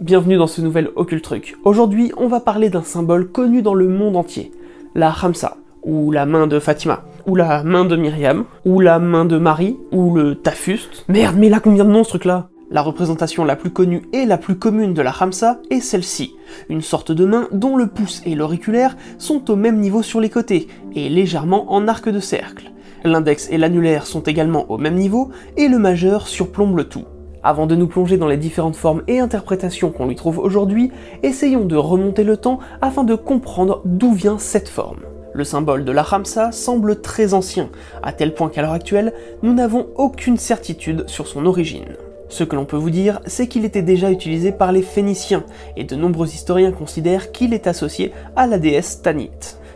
Bienvenue dans ce nouvel Occult Truc. Aujourd'hui, on va parler d'un symbole connu dans le monde entier, la Hamsa, ou la main de Fatima, ou la main de Myriam, ou la main de Marie, ou le Tafuste. Merde, mais là combien de noms ce truc-là? La représentation la plus connue et la plus commune de la Hamsa est celle-ci, une sorte de main dont le pouce et l'auriculaire sont au même niveau sur les côtés, et légèrement en arc de cercle. L'index et l'annulaire sont également au même niveau, et le majeur surplombe le tout. Avant de nous plonger dans les différentes formes et interprétations qu'on lui trouve aujourd'hui, essayons de remonter le temps afin de comprendre d'où vient cette forme. Le symbole de la Ramsa semble très ancien, à tel point qu'à l'heure actuelle, nous n'avons aucune certitude sur son origine. Ce que l'on peut vous dire, c'est qu'il était déjà utilisé par les Phéniciens, et de nombreux historiens considèrent qu'il est associé à la déesse Tanit.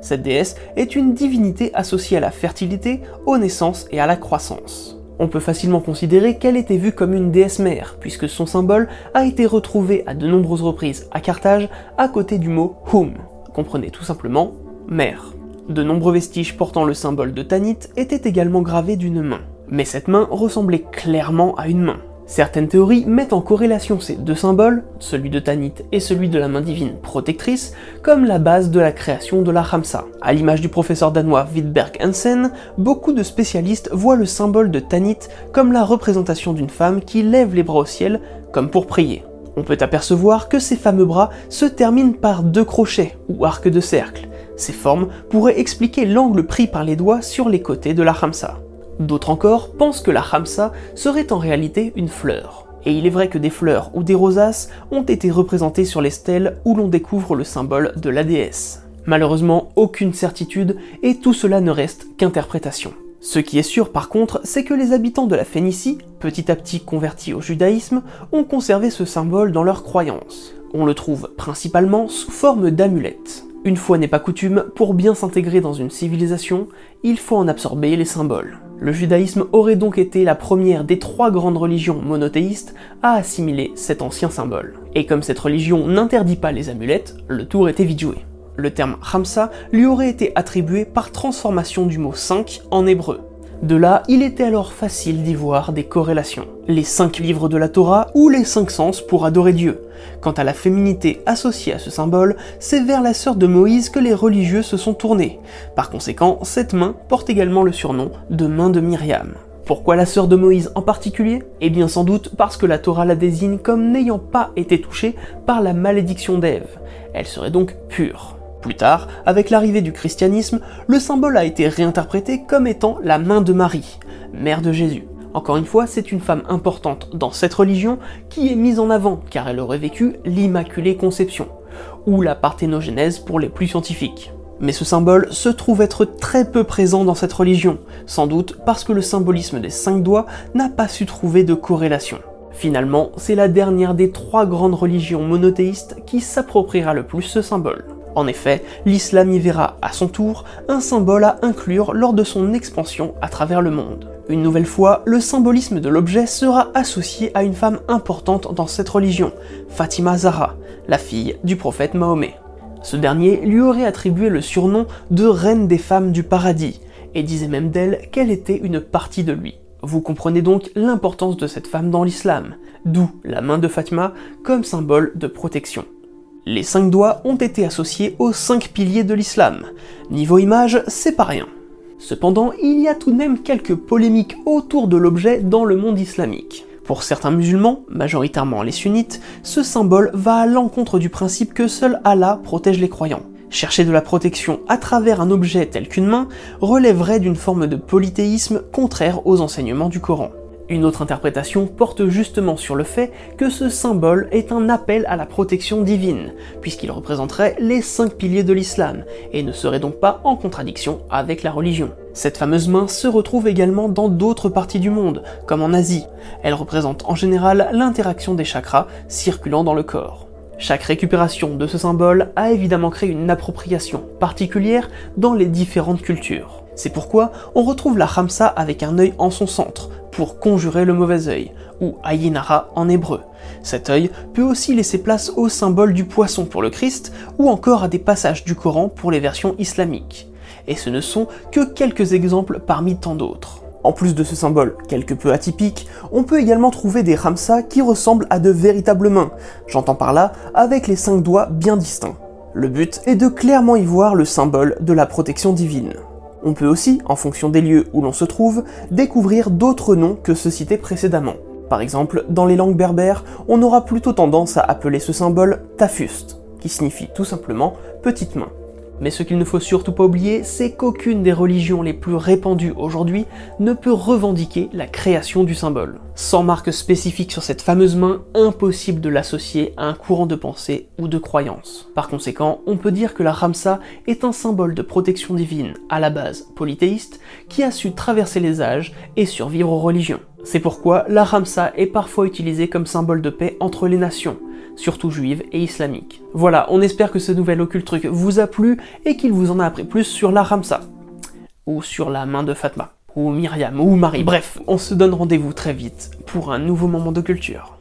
Cette déesse est une divinité associée à la fertilité, aux naissances et à la croissance. On peut facilement considérer qu'elle était vue comme une déesse mère, puisque son symbole a été retrouvé à de nombreuses reprises à Carthage à côté du mot Hum, comprenez tout simplement mère. De nombreux vestiges portant le symbole de Tanit étaient également gravés d'une main, mais cette main ressemblait clairement à une main. Certaines théories mettent en corrélation ces deux symboles, celui de Tanit et celui de la main divine protectrice, comme la base de la création de la Hamsa. À l'image du professeur danois Wittberg Hansen, beaucoup de spécialistes voient le symbole de Tanit comme la représentation d'une femme qui lève les bras au ciel, comme pour prier. On peut apercevoir que ces fameux bras se terminent par deux crochets, ou arcs de cercle. Ces formes pourraient expliquer l'angle pris par les doigts sur les côtés de la Hamsa. D'autres encore pensent que la Hamsa serait en réalité une fleur. Et il est vrai que des fleurs ou des rosaces ont été représentées sur les stèles où l'on découvre le symbole de la déesse. Malheureusement, aucune certitude et tout cela ne reste qu'interprétation. Ce qui est sûr par contre, c'est que les habitants de la Phénicie, petit à petit convertis au judaïsme, ont conservé ce symbole dans leurs croyances. On le trouve principalement sous forme d'amulettes. Une fois n'est pas coutume, pour bien s'intégrer dans une civilisation, il faut en absorber les symboles. Le judaïsme aurait donc été la première des trois grandes religions monothéistes à assimiler cet ancien symbole. Et comme cette religion n'interdit pas les amulettes, le tour était vite joué. Le terme Hamsa lui aurait été attribué par transformation du mot 5 en hébreu. De là, il était alors facile d'y voir des corrélations. Les cinq livres de la Torah ou les cinq sens pour adorer Dieu. Quant à la féminité associée à ce symbole, c'est vers la sœur de Moïse que les religieux se sont tournés. Par conséquent, cette main porte également le surnom de main de Myriam. Pourquoi la sœur de Moïse en particulier? Eh bien sans doute parce que la Torah la désigne comme n'ayant pas été touchée par la malédiction d'Ève. Elle serait donc pure. Plus tard, avec l'arrivée du christianisme, le symbole a été réinterprété comme étant la main de Marie, mère de Jésus. Encore une fois, c'est une femme importante dans cette religion qui est mise en avant car elle aurait vécu l'Immaculée Conception, ou la parthénogenèse pour les plus scientifiques. Mais ce symbole se trouve être très peu présent dans cette religion, sans doute parce que le symbolisme des cinq doigts n'a pas su trouver de corrélation. Finalement, c'est la dernière des trois grandes religions monothéistes qui s'appropriera le plus ce symbole. En effet, l'islam y verra à son tour un symbole à inclure lors de son expansion à travers le monde. Une nouvelle fois, le symbolisme de l'objet sera associé à une femme importante dans cette religion, Fatima Zahra, la fille du prophète Mahomet. Ce dernier lui aurait attribué le surnom de reine des femmes du paradis, et disait même d'elle qu'elle était une partie de lui. Vous comprenez donc l'importance de cette femme dans l'islam, d'où la main de Fatima comme symbole de protection. Les cinq doigts ont été associés aux cinq piliers de l'islam. Niveau image, c'est pas rien. Cependant, il y a tout de même quelques polémiques autour de l'objet dans le monde islamique. Pour certains musulmans, majoritairement les sunnites, ce symbole va à l'encontre du principe que seul Allah protège les croyants. Chercher de la protection à travers un objet tel qu'une main relèverait d'une forme de polythéisme contraire aux enseignements du Coran. Une autre interprétation porte justement sur le fait que ce symbole est un appel à la protection divine, puisqu'il représenterait les cinq piliers de l'islam, et ne serait donc pas en contradiction avec la religion. Cette fameuse main se retrouve également dans d'autres parties du monde, comme en Asie. Elle représente en général l'interaction des chakras circulant dans le corps. Chaque récupération de ce symbole a évidemment créé une appropriation particulière dans les différentes cultures. C'est pourquoi on retrouve la Ramsa avec un œil en son centre, pour conjurer le mauvais œil, ou Ayinara en hébreu. Cet œil peut aussi laisser place au symbole du poisson pour le Christ, ou encore à des passages du Coran pour les versions islamiques. Et ce ne sont que quelques exemples parmi tant d'autres. En plus de ce symbole quelque peu atypique, on peut également trouver des ramsas qui ressemblent à de véritables mains, j'entends par là avec les cinq doigts bien distincts. Le but est de clairement y voir le symbole de la protection divine. On peut aussi, en fonction des lieux où l'on se trouve, découvrir d'autres noms que ceux cités précédemment. Par exemple, dans les langues berbères, on aura plutôt tendance à appeler ce symbole tafust, qui signifie tout simplement petite main. Mais ce qu'il ne faut surtout pas oublier, c'est qu'aucune des religions les plus répandues aujourd'hui ne peut revendiquer la création du symbole. Sans marque spécifique sur cette fameuse main, impossible de l'associer à un courant de pensée ou de croyance. Par conséquent, on peut dire que la Ramsa est un symbole de protection divine, à la base polythéiste, qui a su traverser les âges et survivre aux religions. C'est pourquoi la Ramsa est parfois utilisée comme symbole de paix entre les nations, surtout juive et islamique. Voilà, on espère que ce nouvel occulte truc vous a plu et qu'il vous en a appris plus sur la Ramsa, ou sur la main de Fatma, ou Myriam, ou Marie. Bref, on se donne rendez-vous très vite pour un nouveau moment de culture.